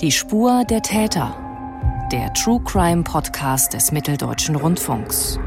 Die Spur der Täter. Der True Crime Podcast des Mitteldeutschen Rundfunks.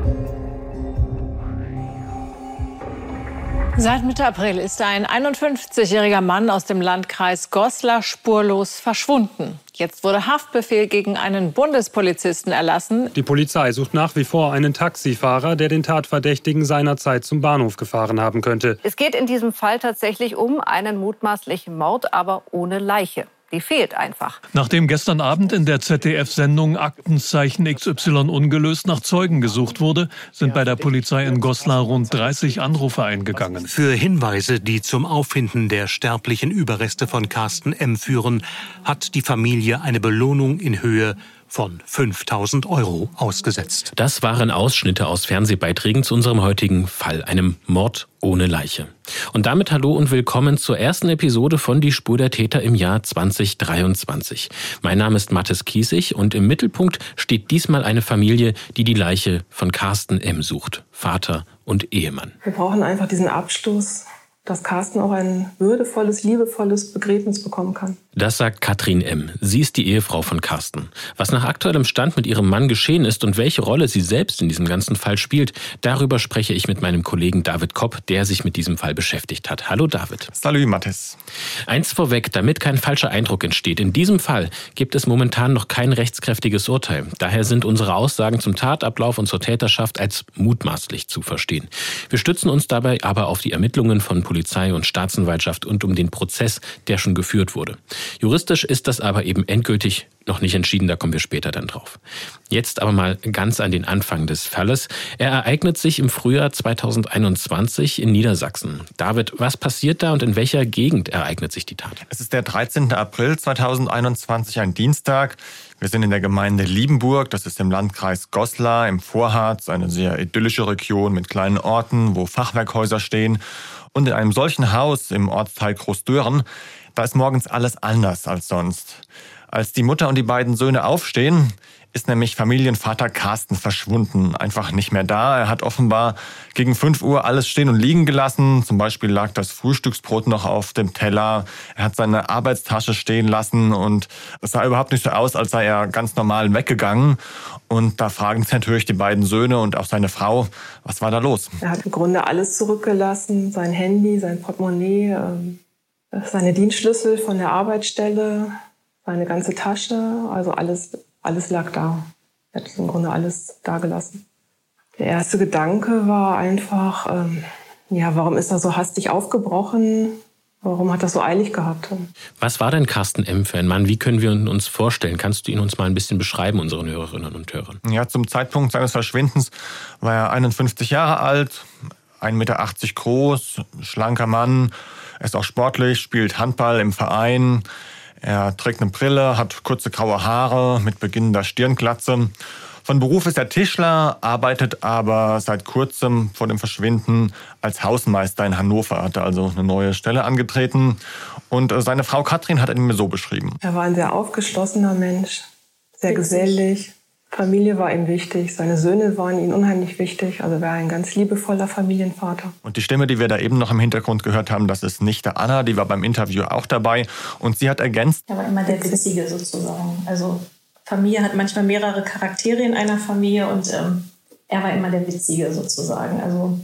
Seit Mitte April ist ein 51-jähriger Mann aus dem Landkreis Goslar spurlos verschwunden. Jetzt wurde Haftbefehl gegen einen Bundespolizisten erlassen. Die Polizei sucht nach wie vor einen Taxifahrer, der den Tatverdächtigen seinerzeit zum Bahnhof gefahren haben könnte. Es geht in diesem Fall tatsächlich um einen mutmaßlichen Mord, aber ohne Leiche. Die fehlt einfach. Nachdem gestern Abend in der ZDF-Sendung Aktenzeichen XY ungelöst nach Zeugen gesucht wurde, sind bei der Polizei in Goslar rund 30 Anrufe eingegangen. Für Hinweise, die zum Auffinden der sterblichen Überreste von Carsten M. führen, hat die Familie eine Belohnung in Höhe von 5000 Euro ausgesetzt. Das waren Ausschnitte aus Fernsehbeiträgen zu unserem heutigen Fall, einem Mord ohne Leiche. Und damit hallo und willkommen zur ersten Episode von Die Spur der Täter im Jahr 2023. Mein Name ist Mathis Kiesig und im Mittelpunkt steht diesmal eine Familie, die die Leiche von Carsten M. sucht. Vater und Ehemann. Wir brauchen einfach diesen Abschluss dass Carsten auch ein würdevolles, liebevolles Begräbnis bekommen kann. Das sagt Katrin M. Sie ist die Ehefrau von Carsten. Was nach aktuellem Stand mit ihrem Mann geschehen ist und welche Rolle sie selbst in diesem ganzen Fall spielt, darüber spreche ich mit meinem Kollegen David Kopp, der sich mit diesem Fall beschäftigt hat. Hallo David. Salut Mathis. Eins vorweg, damit kein falscher Eindruck entsteht. In diesem Fall gibt es momentan noch kein rechtskräftiges Urteil. Daher sind unsere Aussagen zum Tatablauf und zur Täterschaft als mutmaßlich zu verstehen. Wir stützen uns dabei aber auf die Ermittlungen von Polizei und Staatsanwaltschaft und um den Prozess, der schon geführt wurde. Juristisch ist das aber eben endgültig noch nicht entschieden, da kommen wir später dann drauf. Jetzt aber mal ganz an den Anfang des Falles. Er ereignet sich im Frühjahr 2021 in Niedersachsen. David, was passiert da und in welcher Gegend ereignet sich die Tat? Es ist der 13. April 2021, ein Dienstag. Wir sind in der Gemeinde Liebenburg, das ist im Landkreis Goslar im Vorharz, eine sehr idyllische Region mit kleinen Orten, wo Fachwerkhäuser stehen. Und in einem solchen Haus im Ortsteil Großdören, da ist morgens alles anders als sonst. Als die Mutter und die beiden Söhne aufstehen, ist nämlich Familienvater Carsten verschwunden, einfach nicht mehr da. Er hat offenbar gegen 5 Uhr alles stehen und liegen gelassen. Zum Beispiel lag das Frühstücksbrot noch auf dem Teller. Er hat seine Arbeitstasche stehen lassen und es sah überhaupt nicht so aus, als sei er ganz normal weggegangen. Und da fragen sich natürlich die beiden Söhne und auch seine Frau, was war da los? Er hat im Grunde alles zurückgelassen, sein Handy, sein Portemonnaie, ähm, seine Dienstschlüssel von der Arbeitsstelle, seine ganze Tasche, also alles alles lag da. Er hat im Grunde alles da gelassen. Der erste Gedanke war einfach, ähm, ja, warum ist er so hastig aufgebrochen? Warum hat das so eilig gehabt? Was war denn Carsten M. für ein Mann? Wie können wir uns vorstellen? Kannst du ihn uns mal ein bisschen beschreiben, unseren Hörerinnen und Hörern? Ja, zum Zeitpunkt seines Verschwindens war er 51 Jahre alt, 1,80 Meter groß, schlanker Mann. Er ist auch sportlich, spielt Handball im Verein. Er trägt eine Brille, hat kurze graue Haare mit beginnender Stirnglatze. Von Beruf ist er Tischler, arbeitet aber seit kurzem vor dem Verschwinden als Hausmeister in Hannover. Er hatte also eine neue Stelle angetreten. Und äh, seine Frau Katrin hat ihn mir so beschrieben. Er war ein sehr aufgeschlossener Mensch, sehr gesellig, Familie war ihm wichtig, seine Söhne waren ihm unheimlich wichtig. Also war ein ganz liebevoller Familienvater. Und die Stimme, die wir da eben noch im Hintergrund gehört haben, das ist Nichte Anna, die war beim Interview auch dabei. Und sie hat ergänzt. Er war immer der Witzige sozusagen. Also Familie hat manchmal mehrere Charaktere in einer Familie und ähm, er war immer der Witzige sozusagen. Also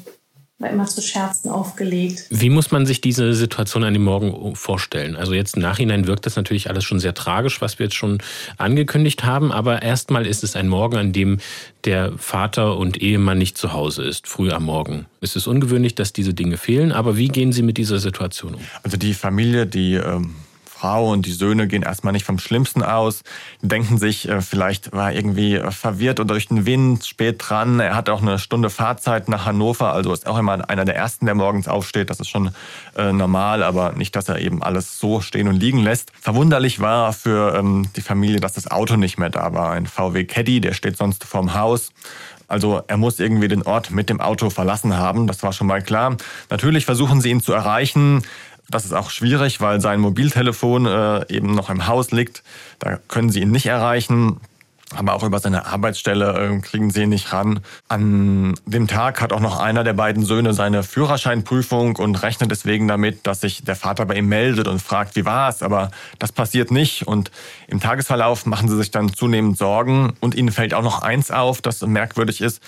war immer zu Scherzen aufgelegt. Wie muss man sich diese Situation an dem Morgen vorstellen? Also jetzt im Nachhinein wirkt das natürlich alles schon sehr tragisch, was wir jetzt schon angekündigt haben, aber erstmal ist es ein Morgen, an dem der Vater und Ehemann nicht zu Hause ist, früh am Morgen. Es ist ungewöhnlich, dass diese Dinge fehlen, aber wie gehen Sie mit dieser Situation um? Also die Familie, die ähm Frau und die Söhne gehen erstmal nicht vom Schlimmsten aus, denken sich, äh, vielleicht war er irgendwie äh, verwirrt oder durch den Wind, spät dran. Er hat auch eine Stunde Fahrzeit nach Hannover, also ist auch immer einer der Ersten, der morgens aufsteht. Das ist schon äh, normal, aber nicht, dass er eben alles so stehen und liegen lässt. Verwunderlich war für ähm, die Familie, dass das Auto nicht mehr da war. Ein VW Caddy, der steht sonst vorm Haus. Also er muss irgendwie den Ort mit dem Auto verlassen haben, das war schon mal klar. Natürlich versuchen sie ihn zu erreichen. Das ist auch schwierig, weil sein Mobiltelefon äh, eben noch im Haus liegt. Da können sie ihn nicht erreichen. aber auch über seine Arbeitsstelle äh, kriegen sie ihn nicht ran. An dem Tag hat auch noch einer der beiden Söhne seine Führerscheinprüfung und rechnet deswegen damit, dass sich der Vater bei ihm meldet und fragt, wie war es, aber das passiert nicht und im Tagesverlauf machen sie sich dann zunehmend Sorgen und ihnen fällt auch noch eins auf, das merkwürdig ist.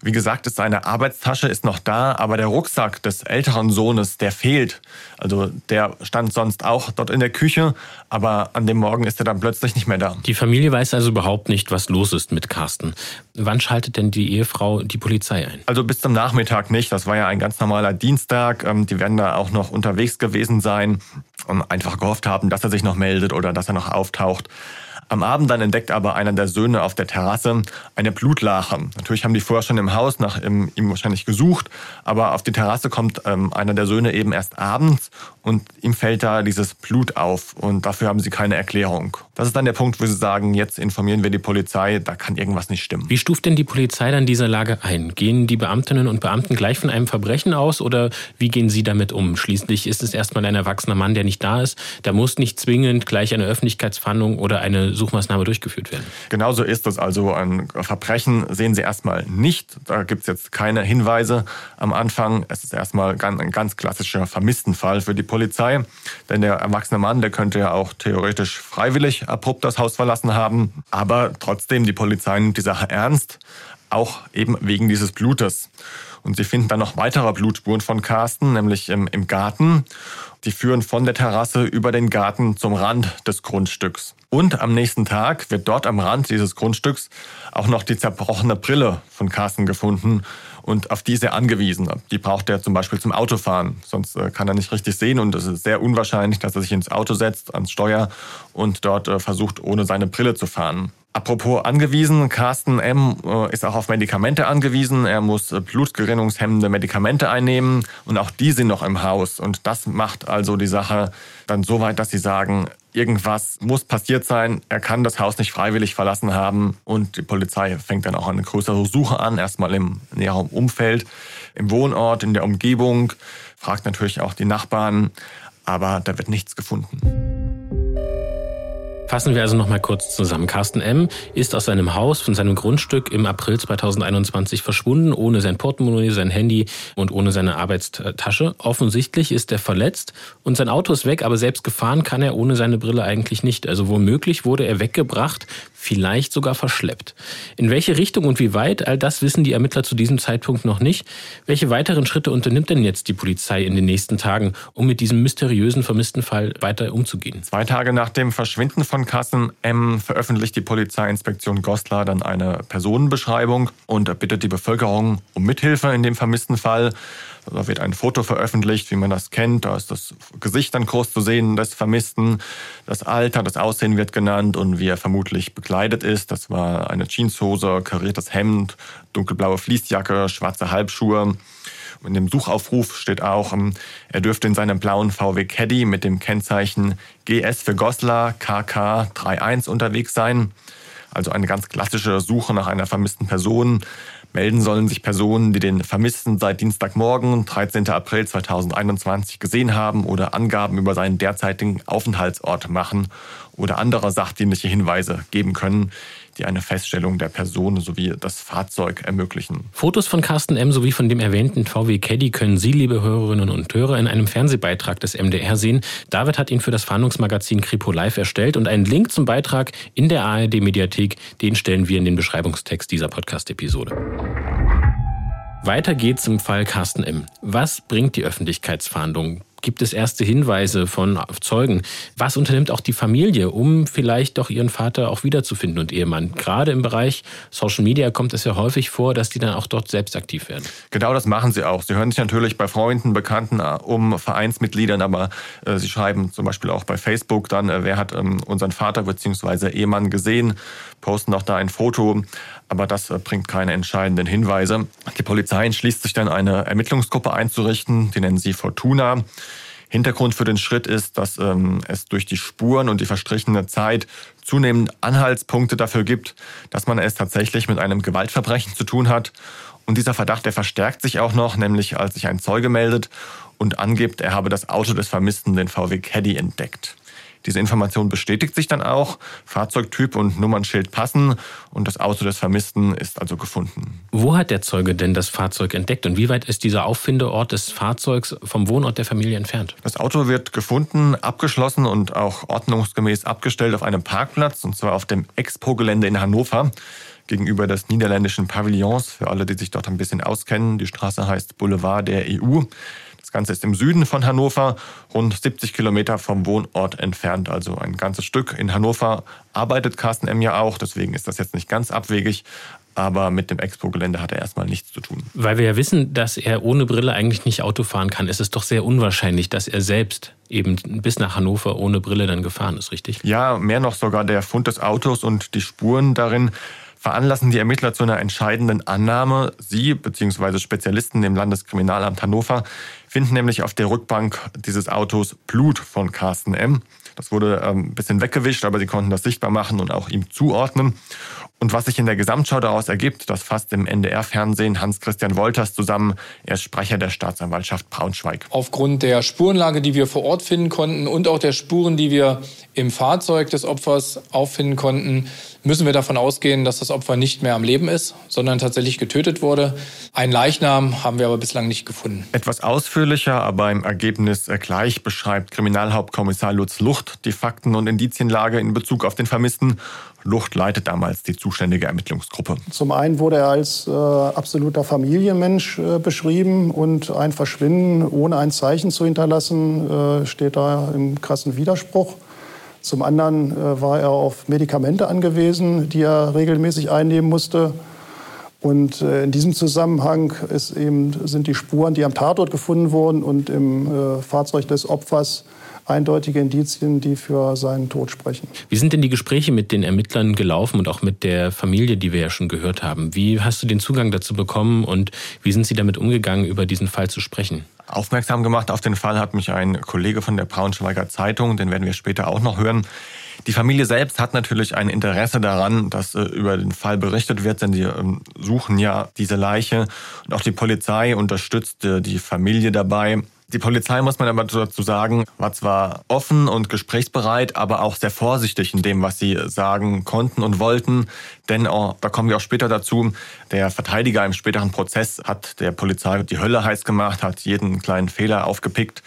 Wie gesagt, ist seine Arbeitstasche ist noch da, aber der Rucksack des älteren Sohnes, der fehlt. Also der stand sonst auch dort in der Küche, aber an dem Morgen ist er dann plötzlich nicht mehr da. Die Familie weiß also überhaupt nicht, was los ist mit Carsten. Wann schaltet denn die Ehefrau die Polizei ein? Also bis zum Nachmittag nicht. Das war ja ein ganz normaler Dienstag. Ähm, die werden da auch noch unterwegs gewesen sein und einfach gehofft haben, dass er sich noch meldet oder dass er noch auftaucht. Am Abend dann entdeckt aber einer der Söhne auf der Terrasse eine Blutlache. Natürlich haben die vorher schon im Haus nach ihm, wahrscheinlich gesucht, aber auf die Terrasse kommt ähm, einer der Söhne eben erst abends und ihm fällt da dieses Blut auf und dafür haben sie keine Erklärung. Das ist dann der Punkt, wo sie sagen, jetzt informieren wir die Polizei, da kann irgendwas nicht stimmen. Wie stuft denn die Polizei dann diese Lage ein? Gehen die Beamtinnen und Beamten gleich von einem Verbrechen aus oder wie gehen sie damit um? Schließlich ist es erstmal ein erwachsener Mann, der nicht da ist. Da muss nicht zwingend gleich eine Öffentlichkeitsfahndung oder eine Suchmaßnahme durchgeführt werden. Genauso ist es. Also ein Verbrechen sehen Sie erstmal nicht. Da gibt es jetzt keine Hinweise am Anfang. Es ist erstmal ein ganz klassischer Vermisstenfall für die Polizei. Denn der erwachsene Mann, der könnte ja auch theoretisch freiwillig abrupt das Haus verlassen haben. Aber trotzdem, die Polizei nimmt die Sache ernst. Auch eben wegen dieses Blutes. Und sie finden dann noch weitere Blutspuren von Carsten, nämlich im, im Garten. Die führen von der Terrasse über den Garten zum Rand des Grundstücks. Und am nächsten Tag wird dort am Rand dieses Grundstücks auch noch die zerbrochene Brille von Carsten gefunden und auf die ist er angewiesen. Die braucht er zum Beispiel zum Autofahren, sonst äh, kann er nicht richtig sehen und es ist sehr unwahrscheinlich, dass er sich ins Auto setzt, ans Steuer und dort äh, versucht, ohne seine Brille zu fahren. Apropos angewiesen, Carsten M. Äh, ist auch auf Medikamente angewiesen. Er muss blutgerinnungshemmende Medikamente einnehmen und auch die sind noch im Haus. Und das macht also die Sache dann so weit, dass sie sagen, irgendwas muss passiert sein. Er kann das Haus nicht freiwillig verlassen haben und die Polizei fängt dann auch eine größere Suche an, erstmal im näheren Umfeld, im Wohnort, in der Umgebung, fragt natürlich auch die Nachbarn, aber da wird nichts gefunden. Fassen wir also noch mal kurz zusammen. Carsten M. ist aus seinem Haus, von seinem Grundstück im April 2021 verschwunden, ohne sein Portemonnaie, sein Handy und ohne seine Arbeitstasche. Offensichtlich ist er verletzt und sein Auto ist weg, aber selbst gefahren kann er ohne seine Brille eigentlich nicht. Also womöglich wurde er weggebracht, vielleicht sogar verschleppt. In welche Richtung und wie weit, all das wissen die Ermittler zu diesem Zeitpunkt noch nicht. Welche weiteren Schritte unternimmt denn jetzt die Polizei in den nächsten Tagen, um mit diesem mysteriösen vermissten Fall weiter umzugehen? Zwei Tage nach dem Verschwinden von Kassen M veröffentlicht die Polizeiinspektion Goslar dann eine Personenbeschreibung und bittet die Bevölkerung um Mithilfe in dem vermissten Fall. Da wird ein Foto veröffentlicht, wie man das kennt. Da ist das Gesicht dann groß zu sehen des Vermissten. Das Alter, das Aussehen wird genannt und wie er vermutlich bekleidet ist. Das war eine Jeanshose, kariertes Hemd, dunkelblaue Fließjacke, schwarze Halbschuhe. In dem Suchaufruf steht auch, ähm, er dürfte in seinem blauen VW Caddy mit dem Kennzeichen GS für Goslar KK31 unterwegs sein. Also eine ganz klassische Suche nach einer vermissten Person. Melden sollen sich Personen, die den Vermissten seit Dienstagmorgen, 13. April 2021 gesehen haben oder Angaben über seinen derzeitigen Aufenthaltsort machen oder andere sachdienliche Hinweise geben können, die eine Feststellung der Person sowie das Fahrzeug ermöglichen. Fotos von Carsten M. sowie von dem erwähnten VW Caddy können Sie, liebe Hörerinnen und Hörer, in einem Fernsehbeitrag des MDR sehen. David hat ihn für das Fahndungsmagazin Kripo Live erstellt und einen Link zum Beitrag in der ARD-Mediathek, den stellen wir in den Beschreibungstext dieser Podcast-Episode. Weiter geht's im Fall Carsten M. Was bringt die Öffentlichkeitsfahndung? Gibt es erste Hinweise von Zeugen? Was unternimmt auch die Familie, um vielleicht doch ihren Vater auch wiederzufinden und Ehemann? Gerade im Bereich Social Media kommt es ja häufig vor, dass die dann auch dort selbst aktiv werden. Genau das machen sie auch. Sie hören sich natürlich bei Freunden, Bekannten äh, um Vereinsmitgliedern, aber äh, sie schreiben zum Beispiel auch bei Facebook dann, äh, wer hat ähm, unseren Vater bzw. Ehemann gesehen, posten auch da ein Foto aber das äh, bringt keine entscheidenden Hinweise. Die Polizei entschließt sich dann, eine Ermittlungsgruppe einzurichten, die nennen sie Fortuna. Hintergrund für den Schritt ist, dass ähm, es durch die Spuren und die verstrichene Zeit zunehmend Anhaltspunkte dafür gibt, dass man es tatsächlich mit einem Gewaltverbrechen zu tun hat. Und dieser Verdacht, der verstärkt sich auch noch, nämlich als sich ein Zeuge meldet und angibt, er habe das Auto des Vermissten, den VW Caddy, entdeckt. Diese Information bestätigt sich dann auch. Fahrzeugtyp und Nummernschild passen und das Auto des Vermissten ist also gefunden. Wo hat der Zeuge denn das Fahrzeug entdeckt und wie weit ist dieser Auffindeort des Fahrzeugs vom Wohnort der Familie entfernt? Das Auto wird gefunden, abgeschlossen und auch ordnungsgemäß abgestellt auf einem Parkplatz und zwar auf dem Expo-Gelände in Hannover gegenüber des niederländischen Pavillons. Für alle, die sich dort ein bisschen auskennen, die Straße heißt Boulevard der EU. Das Ganze ist im Süden von Hannover, rund 70 Kilometer vom Wohnort entfernt, also ein ganzes Stück. In Hannover arbeitet Carsten M. ja auch, deswegen ist das jetzt nicht ganz abwegig. Aber mit dem Expo-Gelände hat er erstmal nichts zu tun. Weil wir ja wissen, dass er ohne Brille eigentlich nicht Auto fahren kann, ist es doch sehr unwahrscheinlich, dass er selbst eben bis nach Hannover ohne Brille dann gefahren ist, richtig? Ja, mehr noch sogar der Fund des Autos und die Spuren darin veranlassen die Ermittler zu einer entscheidenden Annahme. Sie bzw. Spezialisten im Landeskriminalamt Hannover finden nämlich auf der Rückbank dieses Autos Blut von Carsten M. Das wurde ähm, ein bisschen weggewischt, aber sie konnten das sichtbar machen und auch ihm zuordnen. Und was sich in der Gesamtschau daraus ergibt, das fasst im NDR-Fernsehen Hans-Christian Wolters zusammen. Er ist Sprecher der Staatsanwaltschaft Braunschweig. Aufgrund der Spurenlage, die wir vor Ort finden konnten und auch der Spuren, die wir im Fahrzeug des Opfers auffinden konnten, müssen wir davon ausgehen, dass das Opfer nicht mehr am Leben ist, sondern tatsächlich getötet wurde. Ein Leichnam haben wir aber bislang nicht gefunden. Etwas ausführlicher, aber im Ergebnis gleich beschreibt Kriminalhauptkommissar Lutz Lucht die Fakten- und Indizienlage in Bezug auf den Vermissten. Lucht leitet damals die zuständige Ermittlungsgruppe. Zum einen wurde er als äh, absoluter Familienmensch äh, beschrieben und ein Verschwinden ohne ein Zeichen zu hinterlassen äh, steht da im krassen Widerspruch. Zum anderen äh, war er auf Medikamente angewiesen, die er regelmäßig einnehmen musste. Und äh, in diesem Zusammenhang eben, sind die Spuren, die am Tatort gefunden wurden und im äh, Fahrzeug des Opfers eindeutige Indizien, die für seinen Tod sprechen. Wie sind denn die Gespräche mit den Ermittlern gelaufen und auch mit der Familie, die wir ja schon gehört haben? Wie hast du den Zugang dazu bekommen und wie sind sie damit umgegangen, über diesen Fall zu sprechen? Aufmerksam gemacht auf den Fall hat mich ein Kollege von der Braunschweiger Zeitung, den werden wir später auch noch hören. Die Familie selbst hat natürlich ein Interesse daran, dass äh, über den Fall berichtet wird, denn sie ähm, suchen ja diese Leiche. Und auch die Polizei unterstützt äh, die Familie dabei. Die Polizei, muss man aber dazu sagen, war zwar offen und gesprächsbereit, aber auch sehr vorsichtig in dem, was sie sagen konnten und wollten. Denn, oh, da kommen wir auch später dazu, der Verteidiger im späteren Prozess hat der Polizei die Hölle heiß gemacht, hat jeden kleinen Fehler aufgepickt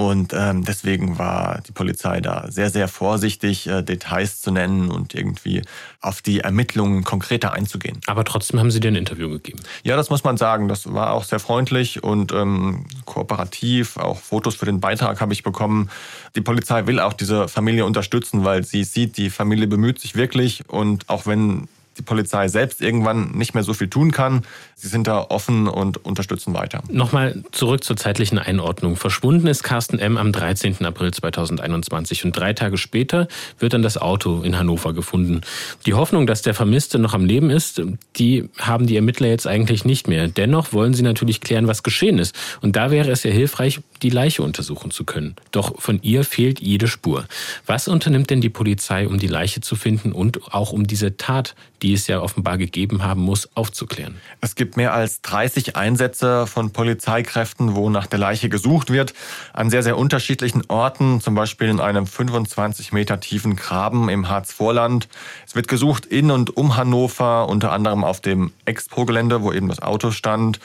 und ähm, deswegen war die Polizei da sehr, sehr vorsichtig, äh, Details zu nennen und irgendwie auf die Ermittlungen konkreter einzugehen. Aber trotzdem haben Sie dir ein Interview gegeben. Ja, das muss man sagen. Das war auch sehr freundlich und ähm, kooperativ. Auch Fotos für den Beitrag habe ich bekommen. Die Polizei will auch diese Familie unterstützen, weil sie sieht, die Familie bemüht sich wirklich. Und auch wenn die Polizei selbst irgendwann nicht mehr so viel tun kann. Sie sind da offen und unterstützen weiter. Nochmal zurück zur zeitlichen Einordnung. Verschwunden ist Carsten M. am 13. April 2021 und drei Tage später wird dann das Auto in Hannover gefunden. Die Hoffnung, dass der Vermisste noch am Leben ist, die haben die Ermittler jetzt eigentlich nicht mehr. Dennoch wollen sie natürlich klären, was geschehen ist. Und da wäre es ja hilfreich, die Leiche untersuchen zu können. Doch von ihr fehlt jede Spur. Was unternimmt denn die Polizei, um die Leiche zu finden und auch um diese Tat, die es ja offenbar gegeben haben muss, aufzuklären? Es gibt mehr als 30 Einsätze von Polizeikräften, wo nach der Leiche gesucht wird, an sehr, sehr unterschiedlichen Orten, zum Beispiel in einem 25 Meter tiefen Graben im Harzvorland. Es wird gesucht in und um Hannover, unter anderem auf dem Expo-Gelände, wo eben das Auto stand.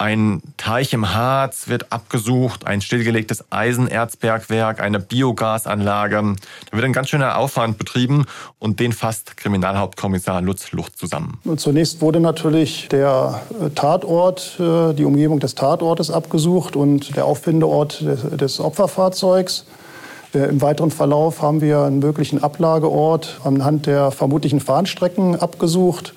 Ein Teich im Harz wird abgesucht, ein stillgelegtes Eisenerzbergwerk, eine Biogasanlage. Da wird ein ganz schöner Aufwand betrieben und den fasst Kriminalhauptkommissar Lutz Lucht zusammen. Zunächst wurde natürlich der Tatort, äh, die Umgebung des Tatortes abgesucht und der Auffindeort des Opferfahrzeugs. Äh, Im weiteren Verlauf haben wir einen möglichen Ablageort anhand der vermutlichen Fahnenstrecken abgesucht.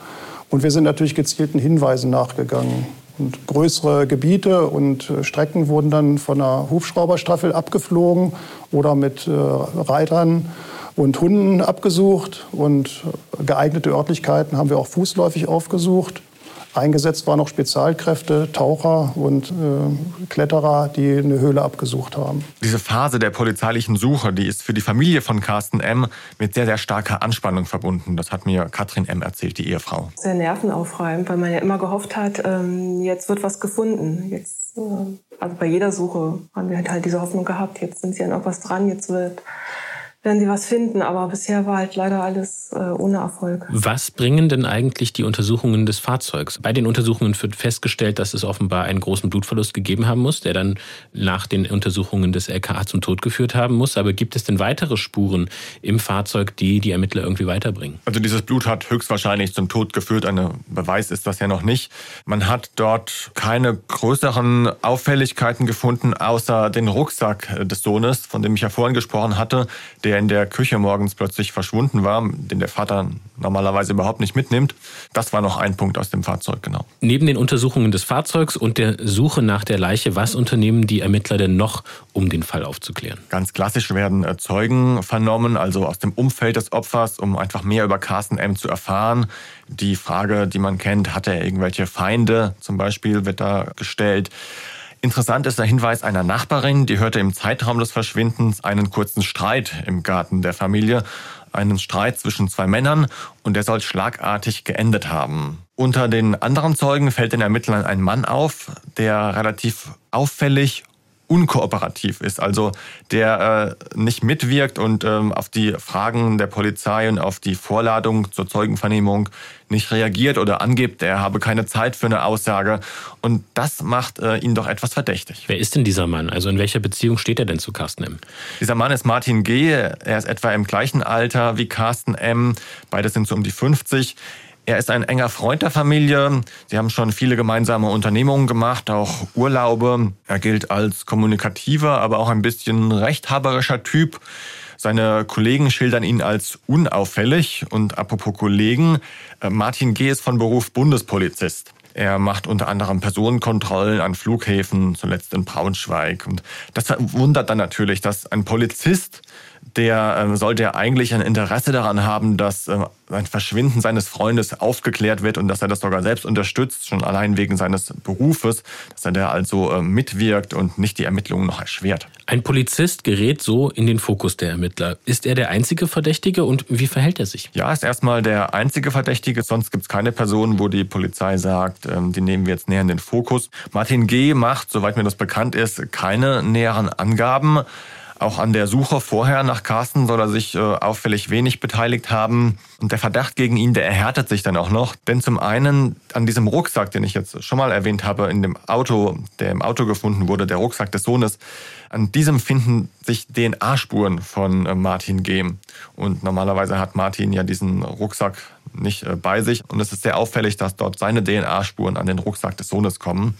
Und wir sind natürlich gezielten Hinweisen nachgegangen. Und größere Gebiete und äh, Strecken wurden dann von einer Hubschrauberstaffel abgeflogen oder mit äh, Reitern und Hunden abgesucht. Und äh, geeignete Örtlichkeiten haben wir auch fußläufig aufgesucht. Eingesetzt waren auch Spezialkräfte, Taucher und äh, Kletterer, die eine Höhle abgesucht haben. Diese Phase der polizeilichen Suche, die ist für die Familie von Carsten M. mit sehr, sehr starker Anspannung verbunden. Das hat mir Katrin M. erzählt, die Ehefrau. Sehr nervenaufreibend, weil man ja immer gehofft hat, ähm, jetzt wird was gefunden. Jetzt, äh, also bei jeder Suche haben wir halt, halt diese Hoffnung gehabt, jetzt sind sie an irgendwas dran, jetzt wird werden sie was finden. Aber bisher war halt leider alles äh, ohne Erfolg. Was bringen denn eigentlich die Untersuchungen des Fahrzeugs? Bei den Untersuchungen wird festgestellt, dass es offenbar einen großen Blutverlust gegeben haben muss, der dann nach den Untersuchungen des LKA zum Tod geführt haben muss. Aber gibt es denn weitere Spuren im Fahrzeug, die die Ermittler irgendwie weiterbringen? Also dieses Blut hat höchstwahrscheinlich zum Tod geführt. Ein Beweis ist das ja noch nicht. Man hat dort keine größeren Auffälligkeiten gefunden, außer den Rucksack des Sohnes, von dem ich ja vorhin gesprochen hatte, der in der Küche morgens plötzlich verschwunden war, den der Vater normalerweise überhaupt nicht mitnimmt. Das war noch ein Punkt aus dem Fahrzeug, genau. Neben den Untersuchungen des Fahrzeugs und der Suche nach der Leiche, was unternehmen die Ermittler denn noch, um den Fall aufzuklären? Ganz klassisch werden äh, Zeugen vernommen, also aus dem Umfeld des Opfers, um einfach mehr über Carsten M. zu erfahren. Die Frage, die man kennt, hat er irgendwelche Feinde zum Beispiel, wird da gestellt. Interessant ist der Hinweis einer Nachbarin, die hörte im Zeitraum des Verschwindens einen kurzen Streit im Garten der Familie. Einen Streit zwischen zwei Männern und der soll schlagartig geendet haben. Unter den anderen Zeugen fällt den Ermittlern ein Mann auf, der relativ auffällig unkooperativ ist, also der äh, nicht mitwirkt und ähm, auf die Fragen der Polizei und auf die Vorladung zur Zeugenvernehmung nicht reagiert oder angibt, er habe keine Zeit für eine Aussage. Und das macht äh, ihn doch etwas verdächtig. Wer ist denn dieser Mann? Also in welcher Beziehung steht er denn zu Carsten M? Dieser Mann ist Martin G. Er ist etwa im gleichen Alter wie Carsten M. Beide sind so um die 50. Er ist ein enger Freund der Familie. Sie haben schon viele gemeinsame Unternehmungen gemacht, auch Urlaube. Er gilt als kommunikativer, aber auch ein bisschen rechthaberischer Typ. Seine Kollegen schildern ihn als unauffällig. Und apropos Kollegen, äh, Martin G. ist von Beruf Bundespolizist. Er macht unter anderem Personenkontrollen an Flughäfen, zuletzt in Braunschweig. Und das wundert dann natürlich, dass ein Polizist der ähm, sollte ja eigentlich ein Interesse daran haben, dass ähm, ein Verschwinden seines Freundes aufgeklärt wird und dass er das sogar selbst unterstützt, schon allein wegen seines Berufes, dass er da also ähm, mitwirkt und nicht die Ermittlungen noch erschwert. Ein Polizist gerät so in den Fokus der Ermittler. Ist er der einzige Verdächtige und wie verhält er sich? Ja, ist erstmal der einzige Verdächtige, sonst gibt es keine Person, wo die Polizei sagt, die nehmen wir jetzt näher in den Fokus. Martin G. macht, soweit mir das bekannt ist, keine näheren Angaben. Auch an der Suche vorher nach Carsten soll er sich äh, auffällig wenig beteiligt haben. Und der Verdacht gegen ihn, der erhärtet sich dann auch noch. Denn zum einen an diesem Rucksack, den ich jetzt schon mal erwähnt habe, in dem Auto, der im Auto gefunden wurde, der Rucksack des Sohnes, an diesem finden sich DNA-Spuren von äh, Martin G. Und normalerweise hat Martin ja diesen Rucksack nicht äh, bei sich. Und es ist sehr auffällig, dass dort seine DNA-Spuren an den Rucksack des Sohnes kommen.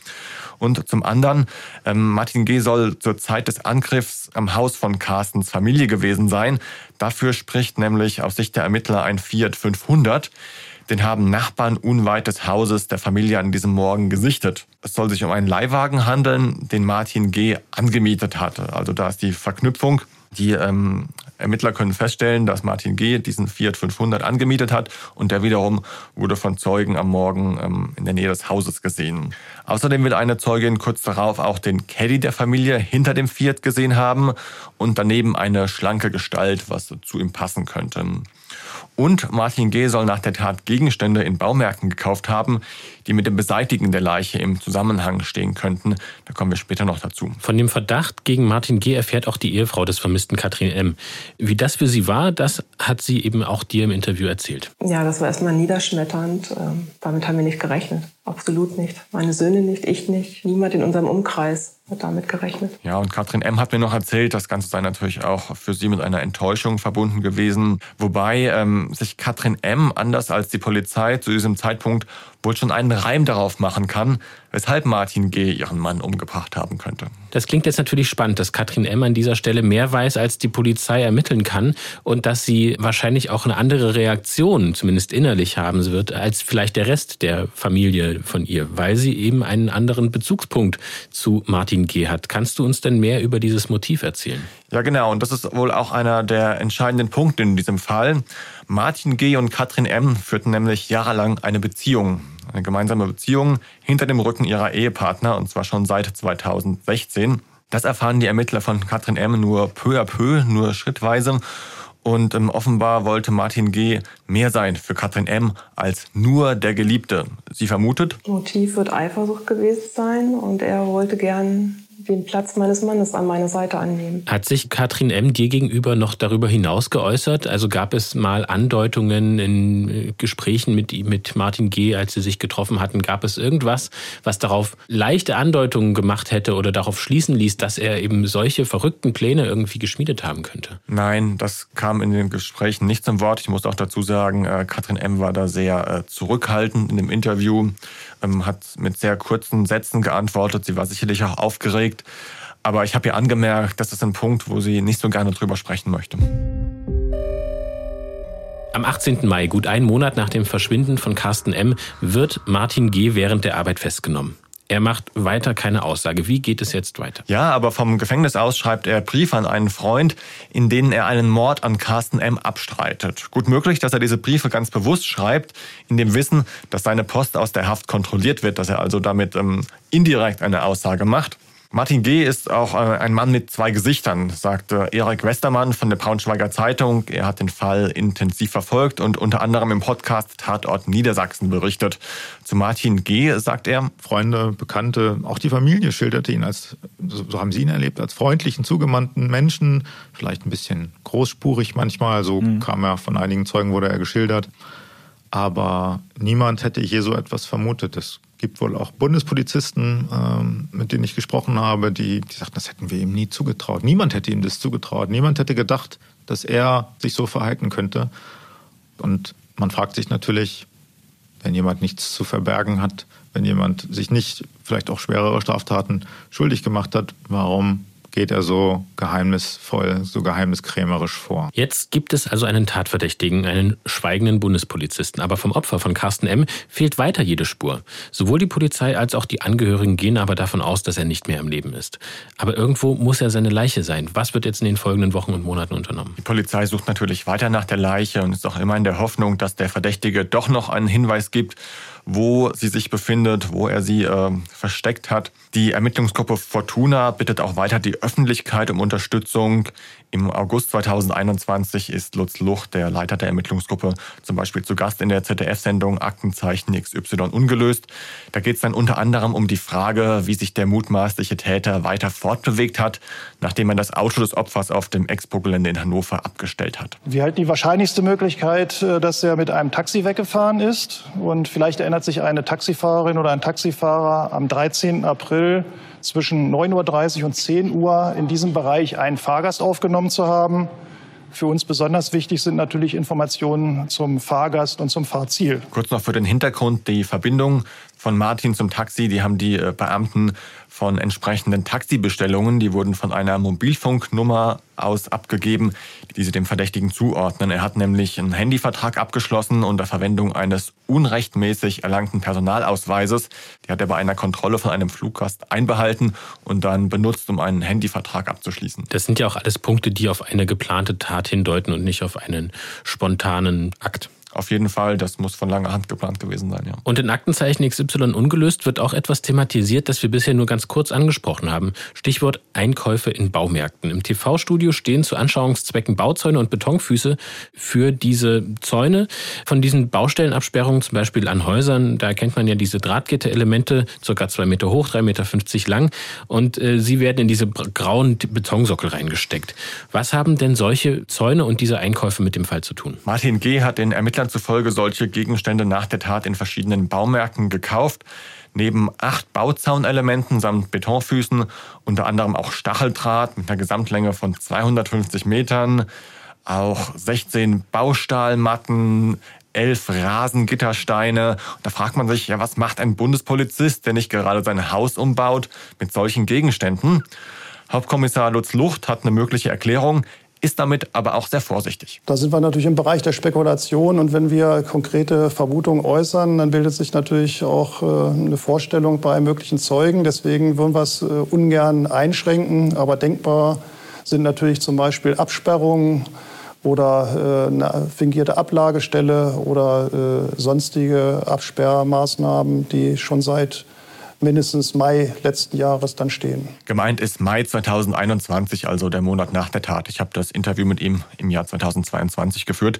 Und zum anderen, ähm, Martin G. soll zur Zeit des Angriffs am Haus von Carstens Familie gewesen sein. Dafür spricht nämlich aus Sicht der Ermittler ein Fiat 500. Den haben Nachbarn unweit des Hauses der Familie an diesem Morgen gesichtet. Es soll sich um einen Leihwagen handeln, den Martin G. angemietet hatte. Also da ist die Verknüpfung. Die ähm, Ermittler können feststellen, dass Martin G. diesen Fiat 500 angemietet hat und der wiederum wurde von Zeugen am Morgen ähm, in der Nähe des Hauses gesehen. Außerdem will eine Zeugin kurz darauf auch den Caddy der Familie hinter dem Fiat gesehen haben und daneben eine schlanke Gestalt, was zu ihm passen könnte. Und Martin G. soll nach der Tat Gegenstände in Baumärkten gekauft haben, die mit dem Beseitigen der Leiche im Zusammenhang stehen könnten. Da kommen wir später noch dazu. Von dem Verdacht gegen Martin G. erfährt auch die Ehefrau des vermissten Katrin M. Wie das für sie war, das hat sie eben auch dir im Interview erzählt. Ja, das war erstmal niederschmetternd. Ähm, damit haben wir nicht gerechnet. Absolut nicht. Meine Söhne nicht, ich nicht, niemand in unserem Umkreis damit gerechnet. Ja, und Katrin M. hat mir noch erzählt, das Ganze sei natürlich auch für sie mit einer Enttäuschung verbunden gewesen. Wobei ähm, sich Katrin M. anders als die Polizei zu diesem Zeitpunkt wohl schon einen Reim darauf machen kann, weshalb Martin G. ihren Mann umgebracht haben könnte. Das klingt jetzt natürlich spannend, dass Katrin M. an dieser Stelle mehr weiß, als die Polizei ermitteln kann und dass sie wahrscheinlich auch eine andere Reaktion, zumindest innerlich, haben wird, als vielleicht der Rest der Familie von ihr, weil sie eben einen anderen Bezugspunkt zu Martin G. hat. Kannst du uns denn mehr über dieses Motiv erzählen? Ja, genau. Und das ist wohl auch einer der entscheidenden Punkte in diesem Fall. Martin G. und Katrin M. führten nämlich jahrelang eine Beziehung, eine gemeinsame Beziehung hinter dem Rücken ihrer Ehepartner, und zwar schon seit 2016. Das erfahren die Ermittler von Katrin M. nur peu à peu, nur schrittweise. Und ähm, offenbar wollte Martin G. mehr sein für Katrin M. als nur der Geliebte. Sie vermutet? Motiv wird Eifersucht gewesen sein und er wollte gern den Platz meines Mannes an meiner Seite annehmen. Hat sich Katrin M. dir gegenüber noch darüber hinaus geäußert? Also gab es mal Andeutungen in äh, Gesprächen mit, mit Martin G., als sie sich getroffen hatten? Gab es irgendwas, was darauf leichte Andeutungen gemacht hätte oder darauf schließen ließ, dass er eben solche verrückten Pläne irgendwie geschmiedet haben könnte? Nein, das kam in den Gesprächen nicht zum Wort. Ich muss auch dazu sagen, äh, Katrin M. war da sehr äh, zurückhaltend in dem Interview, ähm, hat mit sehr kurzen Sätzen geantwortet. Sie war sicherlich auch aufgeregt. Aber ich habe ihr angemerkt, das ist ein Punkt, wo sie nicht so gerne drüber sprechen möchte. Am 18. Mai, gut einen Monat nach dem Verschwinden von Carsten M., wird Martin G. während der Arbeit festgenommen. Er macht weiter keine Aussage. Wie geht es jetzt weiter? Ja, aber vom Gefängnis aus schreibt er Briefe an einen Freund, in denen er einen Mord an Carsten M. abstreitet. Gut möglich, dass er diese Briefe ganz bewusst schreibt, in dem Wissen, dass seine Post aus der Haft kontrolliert wird, dass er also damit ähm, indirekt eine Aussage macht. Martin G. ist auch äh, ein Mann mit zwei Gesichtern, sagte Erik Westermann von der Braunschweiger Zeitung. Er hat den Fall intensiv verfolgt und unter anderem im Podcast Tatort Niedersachsen berichtet. Zu Martin G. sagt er, Freunde, Bekannte, auch die Familie schilderte ihn als, so haben sie ihn erlebt, als freundlichen, zugewandten Menschen, vielleicht ein bisschen großspurig manchmal, so mhm. kam er von einigen Zeugen, wurde er geschildert. Aber niemand hätte je so etwas vermutet. Es gibt wohl auch Bundespolizisten, ähm, mit denen ich gesprochen habe, die, die sagten, das hätten wir ihm nie zugetraut. Niemand hätte ihm das zugetraut. Niemand hätte gedacht, dass er sich so verhalten könnte. Und man fragt sich natürlich, wenn jemand nichts zu verbergen hat, wenn jemand sich nicht vielleicht auch schwerere Straftaten schuldig gemacht hat, warum geht er so geheimnisvoll, so geheimniskrämerisch vor. Jetzt gibt es also einen Tatverdächtigen, einen schweigenden Bundespolizisten. Aber vom Opfer von Carsten M. fehlt weiter jede Spur. Sowohl die Polizei als auch die Angehörigen gehen aber davon aus, dass er nicht mehr am Leben ist. Aber irgendwo muss er seine Leiche sein. Was wird jetzt in den folgenden Wochen und Monaten unternommen? Die Polizei sucht natürlich weiter nach der Leiche und ist auch immer in der Hoffnung, dass der Verdächtige doch noch einen Hinweis gibt wo sie sich befindet, wo er sie äh, versteckt hat. Die Ermittlungsgruppe Fortuna bittet auch weiter die Öffentlichkeit um Unterstützung. Im August 2021 ist Lutz Lucht, der Leiter der Ermittlungsgruppe, zum Beispiel zu Gast in der ZDF-Sendung Aktenzeichen XY ungelöst. Da geht es dann unter anderem um die Frage, wie sich der mutmaßliche Täter weiter fortbewegt hat, nachdem er das Auto des Opfers auf dem Expo-Gelände in Hannover abgestellt hat. Wir halten die wahrscheinlichste Möglichkeit, äh, dass er mit einem Taxi weggefahren ist. Und vielleicht erinnert sich eine Taxifahrerin oder ein Taxifahrer am 13. April zwischen 9.30 Uhr und 10 Uhr in diesem Bereich einen Fahrgast aufgenommen zu haben. Für uns besonders wichtig sind natürlich Informationen zum Fahrgast und zum Fahrziel. Kurz noch für den Hintergrund, die Verbindung von Martin zum Taxi, die haben die äh, Beamten von entsprechenden Taxibestellungen, die wurden von einer Mobilfunknummer aus abgegeben, die sie dem Verdächtigen zuordnen. Er hat nämlich einen Handyvertrag abgeschlossen unter Verwendung eines unrechtmäßig erlangten Personalausweises. Die hat er bei einer Kontrolle von einem Fluggast einbehalten und dann benutzt, um einen Handyvertrag abzuschließen. Das sind ja auch alles Punkte, die auf eine geplante Tat hindeuten und nicht auf einen spontanen Akt. Auf jeden Fall, das muss von langer Hand geplant gewesen sein, ja. Und in Aktenzeichen XY ungelöst wird auch etwas thematisiert, das wir bisher nur ganz kurz angesprochen haben. Stichwort Einkäufe in Baumärkten. Im TV-Studio stehen zu Anschauungszwecken Bauzäune und Betonfüße für diese Zäune. Von diesen Baustellenabsperrungen, zum Beispiel an Häusern, da erkennt man ja diese Drahtgitterelemente, circa zwei Meter hoch, drei Meter fünfzig lang. Und äh, sie werden in diese grauen Betonsockel reingesteckt. Was haben denn solche Zäune und diese Einkäufe mit dem Fall zu tun? Martin G. hat den Ermittlern Ermittlern zufolge solche Gegenstände nach der Tat in verschiedenen Baumärkten gekauft. Neben acht Bauzaunelementen samt Betonfüßen, unter anderem auch Stacheldraht mit einer Gesamtlänge von 250 Metern, auch 16 Baustahlmatten, elf Rasengittersteine. Da fragt man sich, ja, was macht ein Bundespolizist, der nicht gerade sein Haus umbaut, mit solchen Gegenständen? Hauptkommissar Lutz Lucht hat eine mögliche Erklärung ist damit aber auch sehr vorsichtig. Da sind wir natürlich im Bereich der Spekulation und wenn wir konkrete Vermutungen äußern, dann bildet sich natürlich auch äh, eine Vorstellung bei möglichen Zeugen. Deswegen würden wir es äh, ungern einschränken, aber denkbar sind natürlich zum Beispiel Absperrungen oder äh, eine fingierte Ablagestelle oder sonstige Absperrmaßnahmen, die schon seit mindestens Mai letzten Jahres dann stehen. Gemeint ist Mai 2021, also der Monat nach der Tat. Ich habe das Interview mit ihm im Jahr 2022 geführt.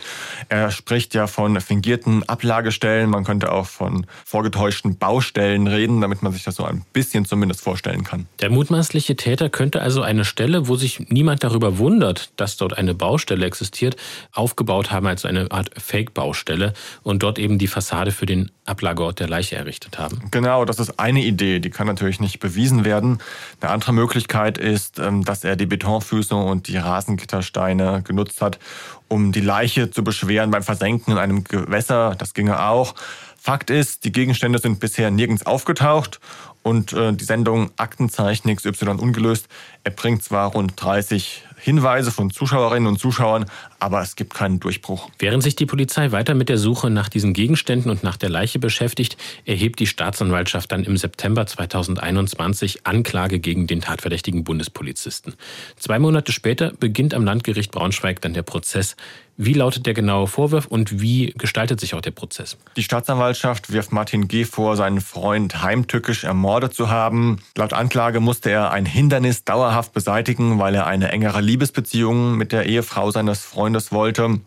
Er spricht ja von fingierten Ablagestellen, man könnte auch von vorgetäuschten Baustellen reden, damit man sich das so ein bisschen zumindest vorstellen kann. Der mutmaßliche Täter könnte also eine Stelle, wo sich niemand darüber wundert, dass dort eine Baustelle existiert, aufgebaut haben als eine Art Fake-Baustelle und dort eben die Fassade für den Ablageort der Leiche errichtet haben. Genau, das ist eine Idee, die kann natürlich nicht bewiesen werden. Eine andere Möglichkeit ist, ähm, dass er die Betonfüße und die Rasengittersteine genutzt hat, um die Leiche zu beschweren beim Versenken in einem Gewässer. Das ginge auch. Fakt ist, die Gegenstände sind bisher nirgends aufgetaucht und äh, die Sendung Aktenzeichen XY ungelöst erbringt zwar rund 30 Hinweise von Zuschauerinnen und Zuschauern, aber es gibt keinen Durchbruch. Während sich die Polizei weiter mit der Suche nach diesen Gegenständen und nach der Leiche beschäftigt, erhebt die Staatsanwaltschaft dann im September 2021 Anklage gegen den tatverdächtigen Bundespolizisten. Zwei Monate später beginnt am Landgericht Braunschweig dann der Prozess. Wie lautet der genaue Vorwurf und wie gestaltet sich auch der Prozess? Die Staatsanwaltschaft wirft Martin G. vor, seinen Freund heimtückisch ermordet zu haben. Laut Anklage musste er ein Hindernis dauerhaft beseitigen, weil er eine engere Liebesbeziehung mit der Ehefrau seines Freundes wollte.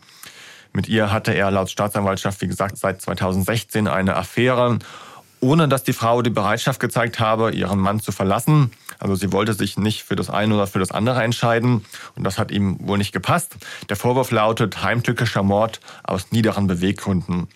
Mit ihr hatte er laut Staatsanwaltschaft, wie gesagt, seit 2016 eine Affäre, ohne dass die Frau die Bereitschaft gezeigt habe, ihren Mann zu verlassen. Also sie wollte sich nicht für das eine oder für das andere entscheiden und das hat ihm wohl nicht gepasst. Der Vorwurf lautet heimtückischer Mord aus niederen Beweggründen.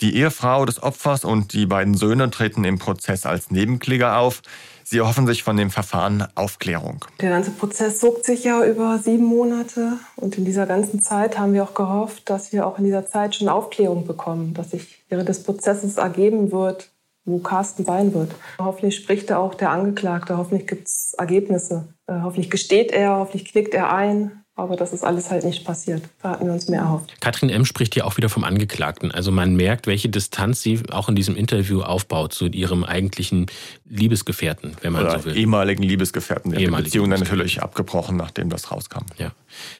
Die Ehefrau des Opfers und die beiden Söhne treten im Prozess als Nebenkläger auf. Sie erhoffen sich von dem Verfahren Aufklärung. Der ganze Prozess zog sich ja über sieben Monate. Und in dieser ganzen Zeit haben wir auch gehofft, dass wir auch in dieser Zeit schon Aufklärung bekommen, dass sich während des Prozesses ergeben wird, wo Carsten sein wird. Hoffentlich spricht er auch der Angeklagte, hoffentlich gibt es Ergebnisse. Äh, hoffentlich gesteht er, hoffentlich knickt er ein. Aber das ist alles halt nicht passiert. Da hatten wir uns mehr erhofft. Katrin M. spricht hier auch wieder vom Angeklagten. Also man merkt, welche Distanz sie auch in diesem Interview aufbaut zu ihrem eigentlichen Liebesgefährten, wenn man Oder so will. ehemaligen Liebesgefährten. Der Ehemalige Beziehung dann natürlich abgebrochen, nachdem das rauskam. Ja.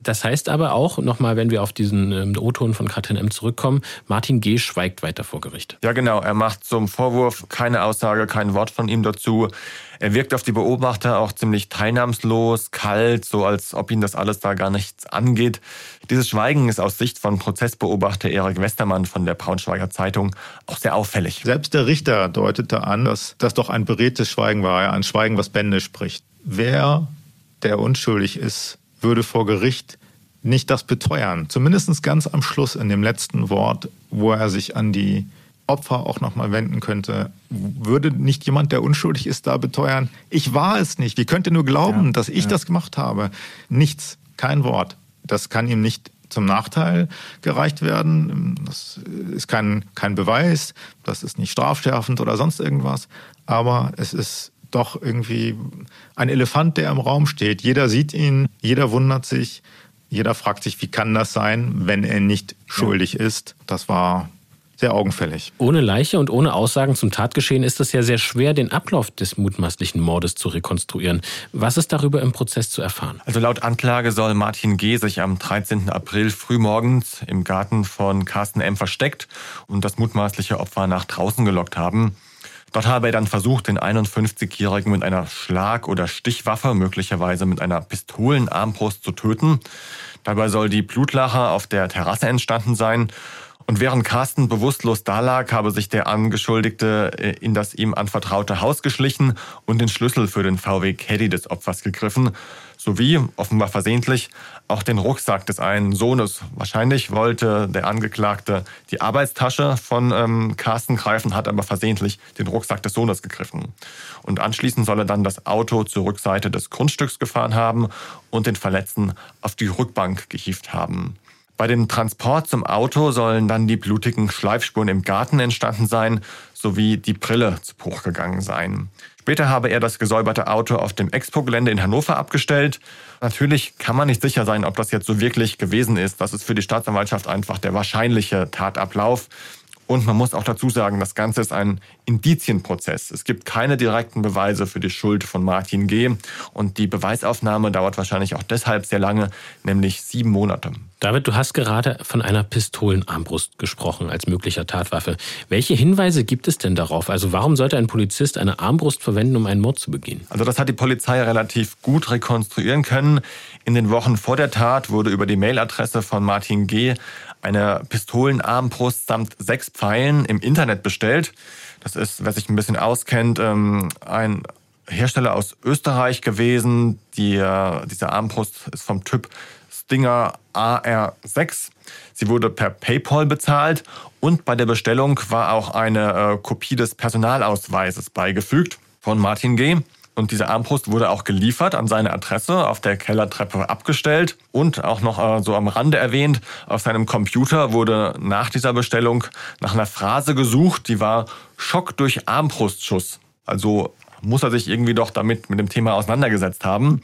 Das heißt aber auch, nochmal, wenn wir auf diesen ähm, O-Ton von Katrin M. zurückkommen, Martin G. schweigt weiter vor Gericht. Ja, genau. Er macht zum Vorwurf keine Aussage, kein Wort von ihm dazu. Er wirkt auf die Beobachter auch ziemlich teilnahmslos, kalt, so als ob ihn das alles da gar nichts angeht. Dieses Schweigen ist aus Sicht von Prozessbeobachter Erik Westermann von der Braunschweiger Zeitung auch sehr auffällig. Selbst der Richter deutete an, dass das doch ein beredtes Schweigen war, ein Schweigen, was Bände spricht. Wer, der unschuldig ist, würde vor Gericht nicht das beteuern. Zumindest ganz am Schluss in dem letzten Wort, wo er sich an die Opfer auch nochmal wenden könnte. Würde nicht jemand, der unschuldig ist, da beteuern, ich war es nicht. Wie könnt ihr nur glauben, ja, dass ich ja. das gemacht habe? Nichts, kein Wort. Das kann ihm nicht zum Nachteil gereicht werden. Das ist kein, kein Beweis, das ist nicht strafschärfend oder sonst irgendwas. Aber es ist doch irgendwie ein Elefant, der im Raum steht. Jeder sieht ihn, jeder wundert sich, jeder fragt sich, wie kann das sein, wenn er nicht schuldig ist. Das war sehr augenfällig. Ohne Leiche und ohne Aussagen zum Tatgeschehen ist es ja sehr schwer, den Ablauf des mutmaßlichen Mordes zu rekonstruieren. Was ist darüber im Prozess zu erfahren? Also laut Anklage soll Martin G. sich am 13. April frühmorgens im Garten von Carsten M. versteckt und das mutmaßliche Opfer nach draußen gelockt haben. Dort habe er dann versucht, den 51-Jährigen mit einer Schlag- oder Stichwaffe, möglicherweise mit einer Pistolenarmbrust zu töten. Dabei soll die Blutlache auf der Terrasse entstanden sein. Und während Carsten bewusstlos dalag, habe sich der Angeschuldigte äh, in das ihm anvertraute Haus geschlichen und den Schlüssel für den VW Caddy des Opfers gegriffen, sowie, offenbar versehentlich, auch den Rucksack des einen Sohnes. Wahrscheinlich wollte der Angeklagte die Arbeitstasche von ähm, Carsten greifen, hat aber versehentlich den Rucksack des Sohnes gegriffen. Und anschließend soll er dann das Auto zur Rückseite des Grundstücks gefahren haben und den Verletzten auf die Rückbank gehievt haben. Bei dem Transport zum Auto sollen dann die blutigen Schleifspuren im Garten entstanden sein, sowie die Brille zu Bruch gegangen sein. Später habe er das gesäuberte Auto auf dem Expo-Gelände in Hannover abgestellt. Natürlich kann man nicht sicher sein, ob das jetzt so wirklich gewesen ist. Das ist für die Staatsanwaltschaft einfach der wahrscheinliche Tatablauf. Und man muss auch dazu sagen, das Ganze ist ein Indizienprozess. Es gibt keine direkten Beweise für die Schuld von Martin G. Und die Beweisaufnahme dauert wahrscheinlich auch deshalb sehr lange, nämlich sieben Monate. David, du hast gerade von einer Pistolenarmbrust gesprochen als möglicher Tatwaffe. Welche Hinweise gibt es denn darauf? Also warum sollte ein Polizist eine Armbrust verwenden, um einen Mord zu begehen? Also das hat die Polizei relativ gut rekonstruieren können. In den Wochen vor der Tat wurde über die Mailadresse von Martin G. eine Pistolenarmbrust samt sechs Pfeilen im Internet bestellt. Das ist, wer sich ein bisschen auskennt, ähm, ein Hersteller aus Österreich gewesen. Die, äh, diese Armbrust ist vom Typ Stinger AR6. Sie wurde per PayPal bezahlt und bei der Bestellung war auch eine äh, Kopie des Personalausweises beigefügt von Martin G. Und diese Armbrust wurde auch geliefert an seine Adresse, auf der Kellertreppe abgestellt und auch noch äh, so am Rande erwähnt, auf seinem Computer wurde nach dieser Bestellung nach einer Phrase gesucht, die war Schock durch Armbrustschuss. Also muss er sich irgendwie doch damit mit dem Thema auseinandergesetzt haben.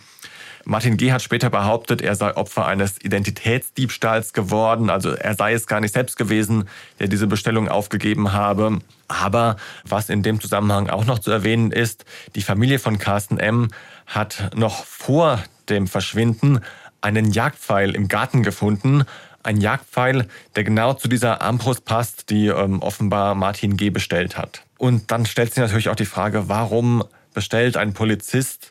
Martin G. hat später behauptet, er sei Opfer eines Identitätsdiebstahls geworden. Also er sei es gar nicht selbst gewesen, der diese Bestellung aufgegeben habe. Aber was in dem Zusammenhang auch noch zu erwähnen ist, die Familie von Carsten M. hat noch vor dem Verschwinden einen Jagdpfeil im Garten gefunden. Ein Jagdpfeil, der genau zu dieser Armbrust passt, die ähm, offenbar Martin G. bestellt hat. Und dann stellt sich natürlich auch die Frage, warum bestellt ein Polizist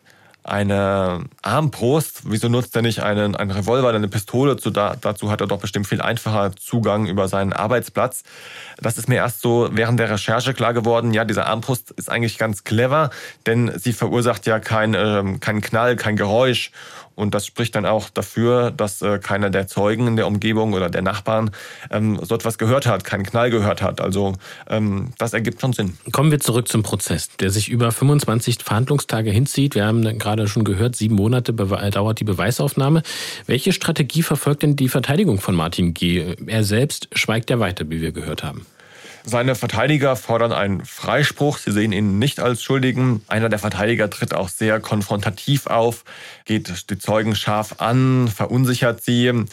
eine Armbrust. Wieso nutzt er nicht einen, einen Revolver oder eine Pistole? Zu, da, dazu hat er doch bestimmt viel einfacher Zugang über seinen Arbeitsplatz. Das ist mir erst so während der Recherche klar geworden. Ja, diese Armbrust ist eigentlich ganz clever, denn sie verursacht ja keinen äh, kein Knall, kein Geräusch. Und das spricht dann auch dafür, dass äh, keiner der Zeugen in der Umgebung oder der Nachbarn ähm, so etwas gehört hat, keinen Knall gehört hat. Also ähm, das ergibt schon Sinn. Kommen wir zurück zum Prozess, der sich über 25 Verhandlungstage hinzieht. Wir haben gerade schon gehört, sieben Monate dauert die Beweisaufnahme. Welche Strategie verfolgt denn die Verteidigung von Martin G? Er selbst schweigt ja weiter, wie wir gehört haben. Seine Verteidiger fordern einen Freispruch. Sie sehen ihn nicht als Schuldigen. Einer der Verteidiger tritt auch sehr konfrontativ auf, geht die Zeugen scharf an, verunsichert sie.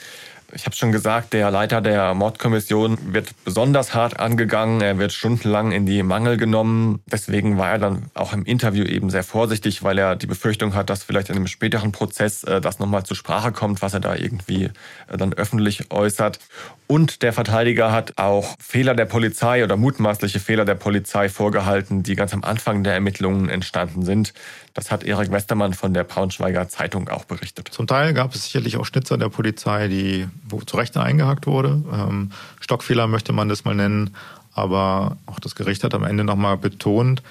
Ich habe schon gesagt, der Leiter der Mordkommission wird besonders hart angegangen. Er wird stundenlang in die Mangel genommen. Deswegen war er dann auch im Interview eben sehr vorsichtig, weil er die Befürchtung hat, dass vielleicht in einem späteren Prozess äh, das nochmal zur Sprache kommt, was er da irgendwie äh, dann öffentlich äußert. Und der Verteidiger hat auch Fehler der Polizei oder mutmaßliche Fehler der Polizei vorgehalten, die ganz am Anfang der Ermittlungen entstanden sind. Das hat Erik Westermann von der Braunschweiger Zeitung auch berichtet. Zum Teil gab es sicherlich auch Schnitzer der Polizei, die wo zu Recht eingehakt wurde. Ähm, Stockfehler möchte man das mal nennen. Aber auch das Gericht hat am Ende nochmal betont,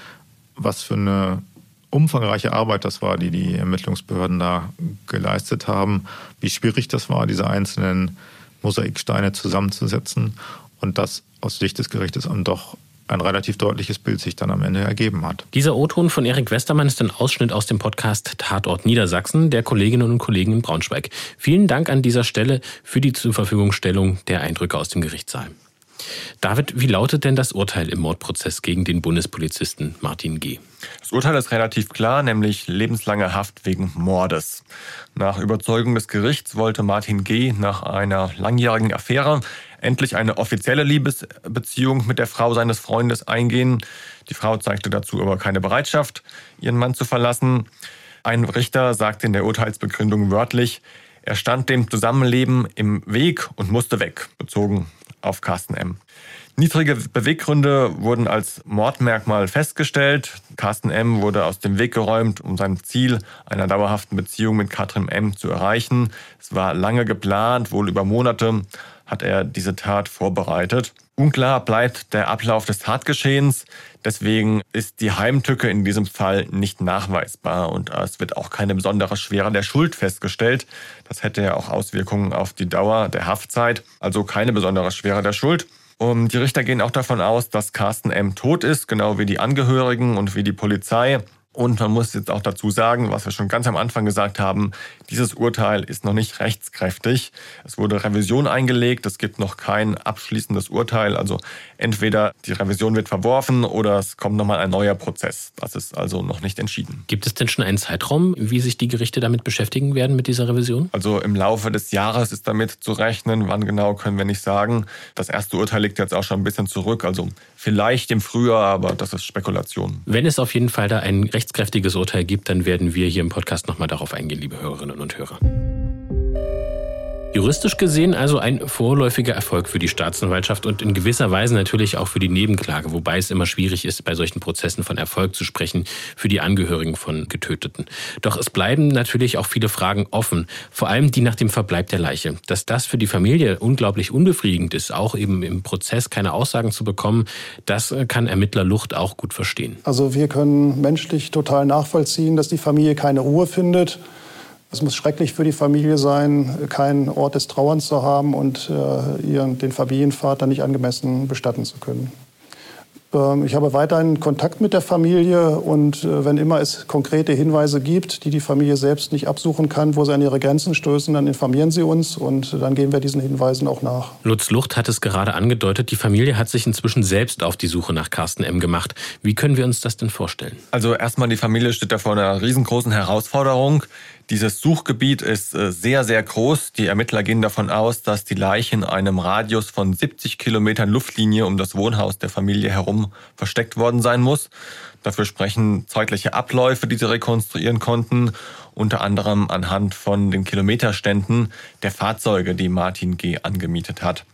was für eine umfangreiche Arbeit das war, die die Ermittlungsbehörden da geleistet haben, wie schwierig das war, diese einzelnen Mosaiksteine zusammenzusetzen und das aus Sicht des Gerichtes dann doch ein relativ deutliches Bild sich dann am Ende ergeben hat. Dieser O-Ton von Erik Westermann ist ein Ausschnitt aus dem Podcast Tatort Niedersachsen der Kolleginnen und Kollegen in Braunschweig. Vielen Dank an dieser Stelle für die Zurverfügungstellung der Eindrücke aus dem Gerichtssaal. David, wie lautet denn das Urteil im Mordprozess gegen den Bundespolizisten Martin G.? Das Urteil ist relativ klar, nämlich lebenslange Haft wegen Mordes. Nach Überzeugung des Gerichts wollte Martin G. nach einer langjährigen Affäre endlich eine offizielle Liebesbeziehung mit der Frau seines Freundes eingehen. Die Frau zeigte dazu aber keine Bereitschaft, ihren Mann zu verlassen. Ein Richter sagte in der Urteilsbegründung wörtlich, er stand dem Zusammenleben im Weg und musste weg, bezogen auf Carsten M. Niedrige Beweggründe wurden als Mordmerkmal festgestellt. Carsten M. wurde aus dem Weg geräumt, um sein Ziel einer dauerhaften Beziehung mit Katrin M. zu erreichen. Es war lange geplant, wohl über Monate hat er diese Tat vorbereitet. Unklar bleibt der Ablauf des Tatgeschehens. Deswegen ist die Heimtücke in diesem Fall nicht nachweisbar und es wird auch keine besondere Schwere der Schuld festgestellt. Das hätte ja auch Auswirkungen auf die Dauer der Haftzeit, also keine besondere Schwere der Schuld. Und die Richter gehen auch davon aus, dass Carsten M. tot ist, genau wie die Angehörigen und wie die Polizei. Und man muss jetzt auch dazu sagen, was wir schon ganz am Anfang gesagt haben, dieses Urteil ist noch nicht rechtskräftig. Es wurde Revision eingelegt, es gibt noch kein abschließendes Urteil. Also entweder die Revision wird verworfen oder es kommt nochmal ein neuer Prozess. Das ist also noch nicht entschieden. Gibt es denn schon einen Zeitraum, wie sich die Gerichte damit beschäftigen werden mit dieser Revision? Also im Laufe des Jahres ist damit zu rechnen. Wann genau können wir nicht sagen. Das erste Urteil liegt jetzt auch schon ein bisschen zurück. Also vielleicht im Frühjahr, aber das ist Spekulation. Wenn es auf jeden Fall da ein rechtskräftiges Urteil gibt, dann werden wir hier im Podcast nochmal darauf eingehen, liebe Hörerinnen und Hörer. Juristisch gesehen also ein vorläufiger Erfolg für die Staatsanwaltschaft und in gewisser Weise natürlich auch für die Nebenklage, wobei es immer schwierig ist, bei solchen Prozessen von Erfolg zu sprechen für die Angehörigen von Getöteten. Doch es bleiben natürlich auch viele Fragen offen, vor allem die nach dem Verbleib der Leiche. Dass das für die Familie unglaublich unbefriedigend ist, auch eben im Prozess keine Aussagen zu bekommen, das kann Ermittler Lucht auch gut verstehen. Also wir können menschlich total nachvollziehen, dass die Familie keine Ruhe findet es muss schrecklich für die Familie sein, keinen Ort des Trauerns zu haben und äh, ihren, den Familienvater nicht angemessen bestatten zu können. Ähm, ich habe weiterhin Kontakt mit der Familie und äh, wenn immer es konkrete Hinweise gibt, die die Familie selbst nicht absuchen kann, wo sie an ihre Grenzen stoßen, dann informieren sie uns und dann gehen wir diesen Hinweisen auch nach. Lutz Lucht hat es gerade angedeutet, die Familie hat sich inzwischen selbst auf die Suche nach Carsten M. gemacht. Wie können wir uns das denn vorstellen? Also erstmal, die Familie steht da vor einer riesengroßen Herausforderung. Dieses Suchgebiet ist äh, sehr, sehr groß. Die Ermittler gehen davon aus, dass die Leiche in einem Radius von 70 Kilometern Luftlinie um das Wohnhaus der Familie herum versteckt worden sein muss. Dafür sprechen zeitliche Abläufe, die sie rekonstruieren konnten, unter anderem anhand von den Kilometerständen der Fahrzeuge, die Martin G. angemietet hat.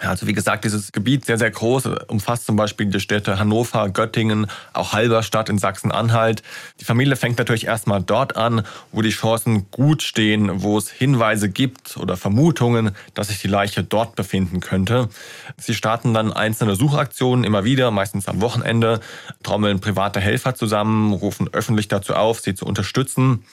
Also wie gesagt, dieses Gebiet sehr, sehr groß, umfasst zum Beispiel die Städte Hannover, Göttingen, auch Halberstadt in Sachsen-Anhalt. Die Familie fängt natürlich erstmal dort an, wo die Chancen gut stehen, wo es Hinweise gibt oder Vermutungen, dass sich die Leiche dort befinden könnte. Sie starten dann einzelne Suchaktionen immer wieder, meistens am Wochenende, trommeln private Helfer zusammen, rufen öffentlich dazu auf, sie zu unterstützen.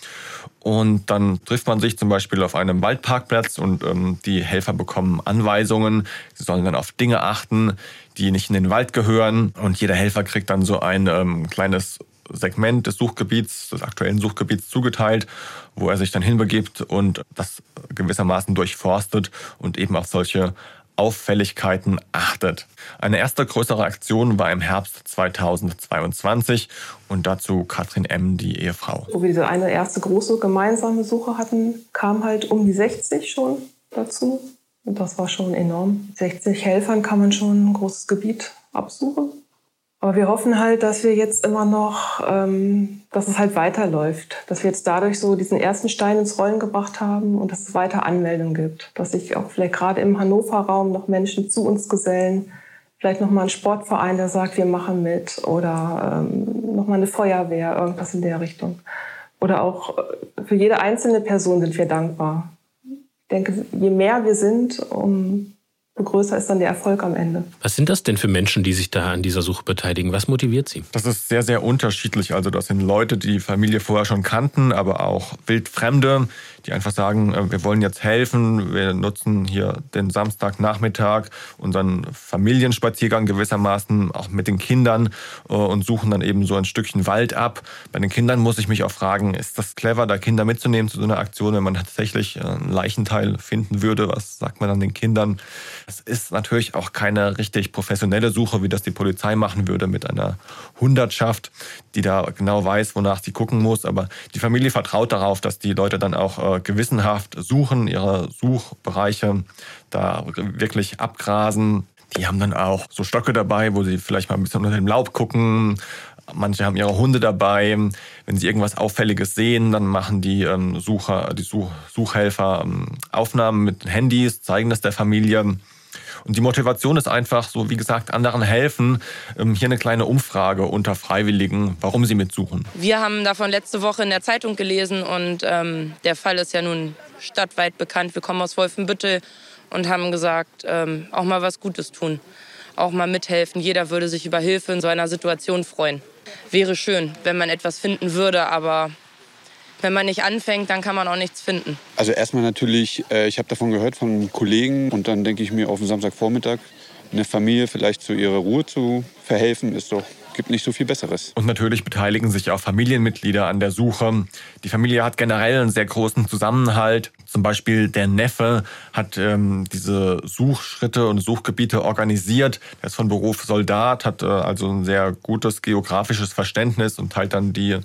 Und dann trifft man sich zum Beispiel auf einem Waldparkplatz und ähm, die Helfer bekommen Anweisungen. Sie sollen dann auf Dinge achten, die nicht in den Wald gehören. Und jeder Helfer kriegt dann so ein ähm, kleines Segment des Suchgebiets, des aktuellen Suchgebiets zugeteilt, wo er sich dann hinbegibt und das gewissermaßen durchforstet und eben auf solche Auffälligkeiten achtet. Eine erste größere Aktion war im Herbst 2022 und dazu Katrin M., die Ehefrau. Wo wir diese eine erste große gemeinsame Suche hatten, kam halt um die 60 schon dazu. Und das war schon enorm. 60 Helfern kann man schon ein großes Gebiet absuchen. Aber wir hoffen halt, dass wir jetzt immer noch, ähm, dass es halt weiterläuft. Dass wir jetzt dadurch so diesen ersten Stein ins Rollen gebracht haben und dass es weiter Anmeldungen gibt. Dass sich auch vielleicht gerade im Hannover-Raum noch Menschen zu uns gesellen. Vielleicht nochmal ein Sportverein, der sagt, wir machen mit. Oder ähm, nochmal eine Feuerwehr, irgendwas in der Richtung. Oder auch äh, für jede einzelne Person sind wir dankbar. Ich denke, je mehr wir sind, um größer ist dann der Erfolg am Ende. Was sind das denn für Menschen, die sich da an dieser Suche beteiligen? Was motiviert sie? Das ist sehr, sehr unterschiedlich. Also das sind Leute, die die Familie vorher schon kannten, aber auch Wildfremde, die einfach sagen, äh, wir wollen jetzt helfen, wir nutzen hier den Samstagnachmittag, unseren Familienspaziergang gewissermaßen auch mit den Kindern äh, und suchen dann eben so ein Stückchen Wald ab. Bei den Kindern muss ich mich auch fragen, ist das clever, da Kinder mitzunehmen zu so einer Aktion, wenn man tatsächlich äh, einen Leichenteil finden würde? Was sagt man dann den Kindern? Es ist natürlich auch keine richtig professionelle Suche, wie das die Polizei machen würde mit einer Hundertschaft, die da genau weiß, wonach sie gucken muss. Aber die Familie vertraut darauf, dass die Leute dann auch gewissenhaft suchen, ihre Suchbereiche da wirklich abgrasen. Die haben dann auch so Stöcke dabei, wo sie vielleicht mal ein bisschen unter dem Laub gucken. Manche haben ihre Hunde dabei. Wenn sie irgendwas Auffälliges sehen, dann machen die ähm, Sucher, die Such Suchhelfer ähm, Aufnahmen mit Handys, zeigen das der Familie. Und die Motivation ist einfach so, wie gesagt, anderen helfen. Ähm, hier eine kleine Umfrage unter Freiwilligen, warum sie mitsuchen. Wir haben davon letzte Woche in der Zeitung gelesen und ähm, der Fall ist ja nun stadtweit bekannt. Wir kommen aus Wolfenbüttel und haben gesagt, ähm, auch mal was Gutes tun, auch mal mithelfen. Jeder würde sich über Hilfe in so einer Situation freuen. Wäre schön, wenn man etwas finden würde, aber wenn man nicht anfängt, dann kann man auch nichts finden. Also erstmal natürlich, äh, ich habe davon gehört von Kollegen und dann denke ich mir auf den Samstagvormittag eine Familie vielleicht zu ihrer Ruhe zu verhelfen, ist doch gibt nicht so viel Besseres. Und natürlich beteiligen sich auch Familienmitglieder an der Suche. Die Familie hat generell einen sehr großen Zusammenhalt. Zum Beispiel der Neffe hat ähm, diese Suchschritte und Suchgebiete organisiert. Er ist von Beruf Soldat, hat äh, also ein sehr gutes geografisches Verständnis und teilt dann die,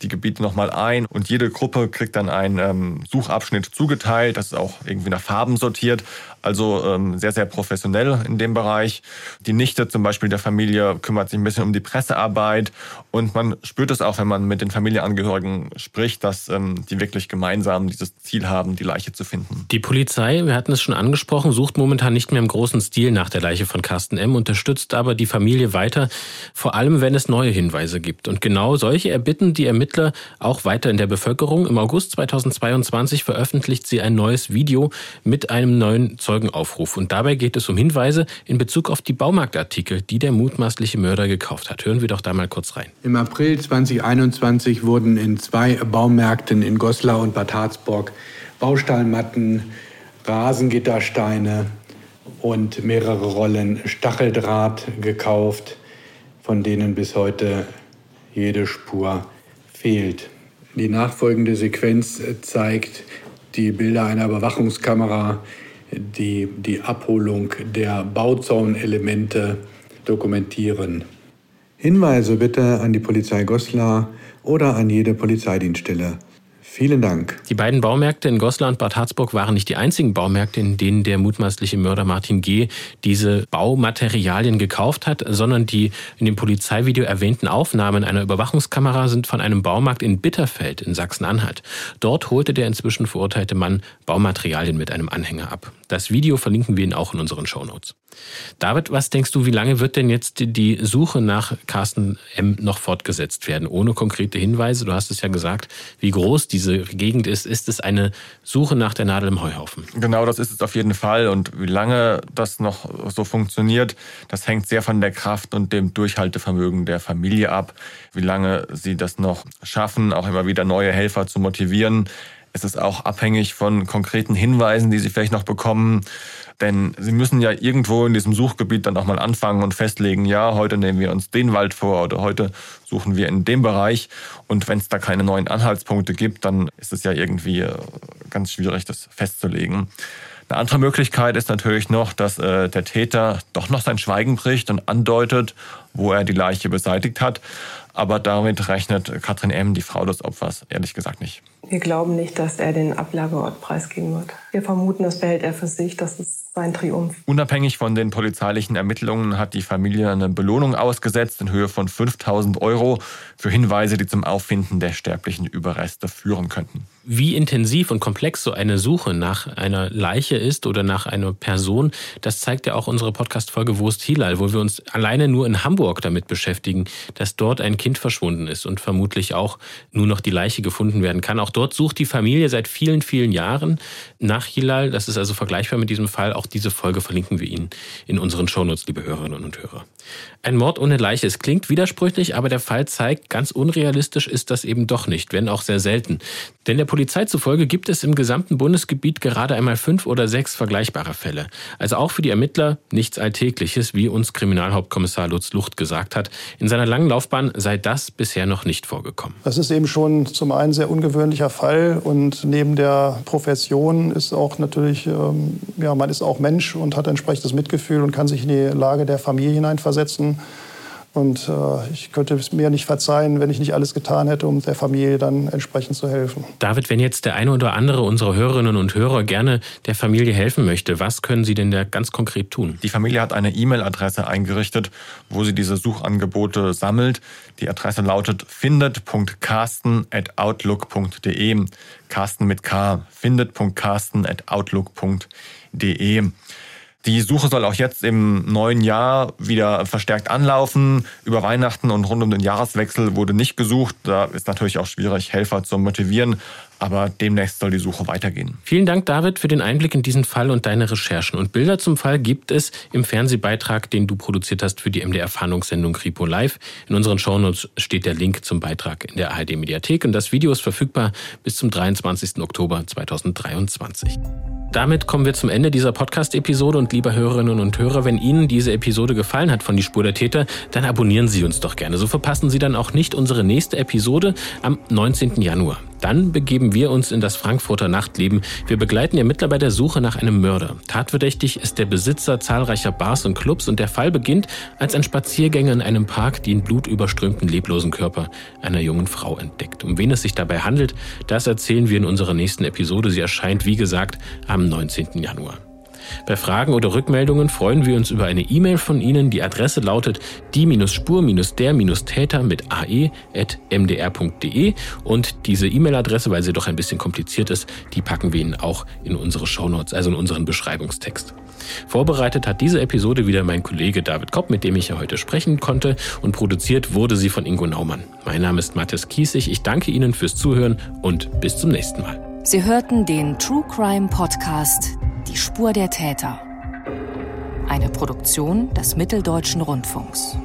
die Gebiete nochmal ein. Und jede Gruppe kriegt dann einen ähm, Suchabschnitt zugeteilt. Das ist auch irgendwie nach Farben sortiert. Also ähm, sehr, sehr professionell in dem Bereich. Die Nichte zum Beispiel der Familie kümmert sich ein bisschen um die Pressearbeit. Und man spürt es auch, wenn man mit den Familienangehörigen spricht, dass ähm, die wirklich gemeinsam dieses Ziel haben, die Leiche zu finden. Die Polizei, wir hatten es schon angesprochen, sucht momentan nicht mehr im großen Stil nach der Leiche von Carsten M., unterstützt aber die Familie weiter, vor allem wenn es neue Hinweise gibt. Und genau solche erbitten die Ermittler auch weiter in der Bevölkerung. Im August 2022 veröffentlicht sie ein neues Video mit einem neuen Zeugenaufruf. Und dabei geht es um Hinweise in Bezug auf die Baumarktartikel, die der mutmaßliche Mörder gekauft hat. Hören wir doch da mal kurz rein. Im April 2021 wurden in zwei Baumärkten in Goslar und Bad Harzburg Baustahlmatten, Rasengittersteine und mehrere Rollen Stacheldraht gekauft, von denen bis heute jede Spur fehlt. Die nachfolgende Sequenz zeigt die Bilder einer Überwachungskamera, die die Abholung der Bauzaunelemente dokumentieren. Hinweise bitte an die Polizei Goslar oder an jede Polizeidienststelle. Vielen Dank. Die beiden Baumärkte in Goslar und Bad Harzburg waren nicht die einzigen Baumärkte, in denen der mutmaßliche Mörder Martin G. diese Baumaterialien gekauft hat, sondern die in dem Polizeivideo erwähnten Aufnahmen einer Überwachungskamera sind von einem Baumarkt in Bitterfeld in Sachsen-Anhalt. Dort holte der inzwischen verurteilte Mann Baumaterialien mit einem Anhänger ab. Das Video verlinken wir Ihnen auch in unseren Shownotes. David, was denkst du, wie lange wird denn jetzt die Suche nach Carsten M. noch fortgesetzt werden, ohne konkrete Hinweise? Du hast es ja gesagt, wie groß diese Gegend ist. Ist es eine Suche nach der Nadel im Heuhaufen? Genau, das ist es auf jeden Fall. Und wie lange das noch so funktioniert, das hängt sehr von der Kraft und dem Durchhaltevermögen der Familie ab. Wie lange sie das noch schaffen, auch immer wieder neue Helfer zu motivieren. Es ist auch abhängig von konkreten Hinweisen, die sie vielleicht noch bekommen. Denn sie müssen ja irgendwo in diesem Suchgebiet dann auch mal anfangen und festlegen, ja, heute nehmen wir uns den Wald vor oder heute suchen wir in dem Bereich. Und wenn es da keine neuen Anhaltspunkte gibt, dann ist es ja irgendwie äh, ganz schwierig, das festzulegen. Eine andere Möglichkeit ist natürlich noch, dass äh, der Täter doch noch sein Schweigen bricht und andeutet, wo er die Leiche beseitigt hat. Aber damit rechnet Katrin M., die Frau des Opfers, ehrlich gesagt nicht. Wir glauben nicht, dass er den Ablageort preisgeben wird. Wir vermuten, das behält er für sich. Das ist sein Triumph. Unabhängig von den polizeilichen Ermittlungen hat die Familie eine Belohnung ausgesetzt in Höhe von 5000 Euro für Hinweise, die zum Auffinden der sterblichen Überreste führen könnten. Wie intensiv und komplex so eine Suche nach einer Leiche ist oder nach einer Person, das zeigt ja auch unsere Podcast-Folge Wo ist Hilal, wo wir uns alleine nur in Hamburg damit beschäftigen, dass dort ein Kind verschwunden ist und vermutlich auch nur noch die Leiche gefunden werden kann. Auch dort sucht die Familie seit vielen, vielen Jahren nach Hilal. Das ist also vergleichbar mit diesem Fall. Auch diese Folge verlinken wir Ihnen in unseren Shownotes, liebe Hörerinnen und Hörer. Ein Mord ohne Leiche. Es klingt widersprüchlich, aber der Fall zeigt, ganz unrealistisch ist das eben doch nicht, wenn auch sehr selten. Denn der Polizei zufolge gibt es im gesamten Bundesgebiet gerade einmal fünf oder sechs vergleichbare Fälle. Also auch für die Ermittler nichts Alltägliches, wie uns Kriminalhauptkommissar Lutz Lucht gesagt hat. In seiner langen Laufbahn sei das bisher noch nicht vorgekommen. Das ist eben schon zum einen sehr ungewöhnlicher Fall und neben der Profession ist auch natürlich, ähm, ja, man ist auch Mensch und hat entsprechendes Mitgefühl und kann sich in die Lage der Familie hineinversetzen. Und äh, ich könnte es mir nicht verzeihen, wenn ich nicht alles getan hätte, um der Familie dann entsprechend zu helfen. David, wenn jetzt der eine oder andere unserer Hörerinnen und Hörer gerne der Familie helfen möchte, was können Sie denn da ganz konkret tun? Die Familie hat eine E-Mail-Adresse eingerichtet, wo sie diese Suchangebote sammelt. Die Adresse lautet findet.carsten.outlook.de. Carsten mit K. findet.carsten.outlook.de. Die Suche soll auch jetzt im neuen Jahr wieder verstärkt anlaufen. Über Weihnachten und rund um den Jahreswechsel wurde nicht gesucht. Da ist natürlich auch schwierig, Helfer zu motivieren. Aber demnächst soll die Suche weitergehen. Vielen Dank, David, für den Einblick in diesen Fall und deine Recherchen. Und Bilder zum Fall gibt es im Fernsehbeitrag, den du produziert hast für die MDR-Fahndungssendung Kripo Live. In unseren Shownotes steht der Link zum Beitrag in der ARD-Mediathek und das Video ist verfügbar bis zum 23. Oktober 2023. Damit kommen wir zum Ende dieser Podcast-Episode und liebe Hörerinnen und Hörer, wenn Ihnen diese Episode gefallen hat von Die Spur der Täter, dann abonnieren Sie uns doch gerne. So verpassen Sie dann auch nicht unsere nächste Episode am 19. Januar. Dann begeben wir uns in das Frankfurter Nachtleben. Wir begleiten Ermittler bei der Suche nach einem Mörder. Tatverdächtig ist der Besitzer zahlreicher Bars und Clubs und der Fall beginnt, als ein Spaziergänger in einem Park den blutüberströmten leblosen Körper einer jungen Frau entdeckt. Um wen es sich dabei handelt, das erzählen wir in unserer nächsten Episode. Sie erscheint, wie gesagt, am 19. Januar. Bei Fragen oder Rückmeldungen freuen wir uns über eine E-Mail von Ihnen. Die Adresse lautet die-spur-der-täter mit ae.mdr.de und diese E-Mail-Adresse, weil sie doch ein bisschen kompliziert ist, die packen wir Ihnen auch in unsere Shownotes, also in unseren Beschreibungstext. Vorbereitet hat diese Episode wieder mein Kollege David Kopp, mit dem ich ja heute sprechen konnte und produziert wurde sie von Ingo Naumann. Mein Name ist Mathis Kiesig, ich danke Ihnen fürs Zuhören und bis zum nächsten Mal. Sie hörten den True Crime Podcast die Spur der Täter. Eine Produktion des Mitteldeutschen Rundfunks.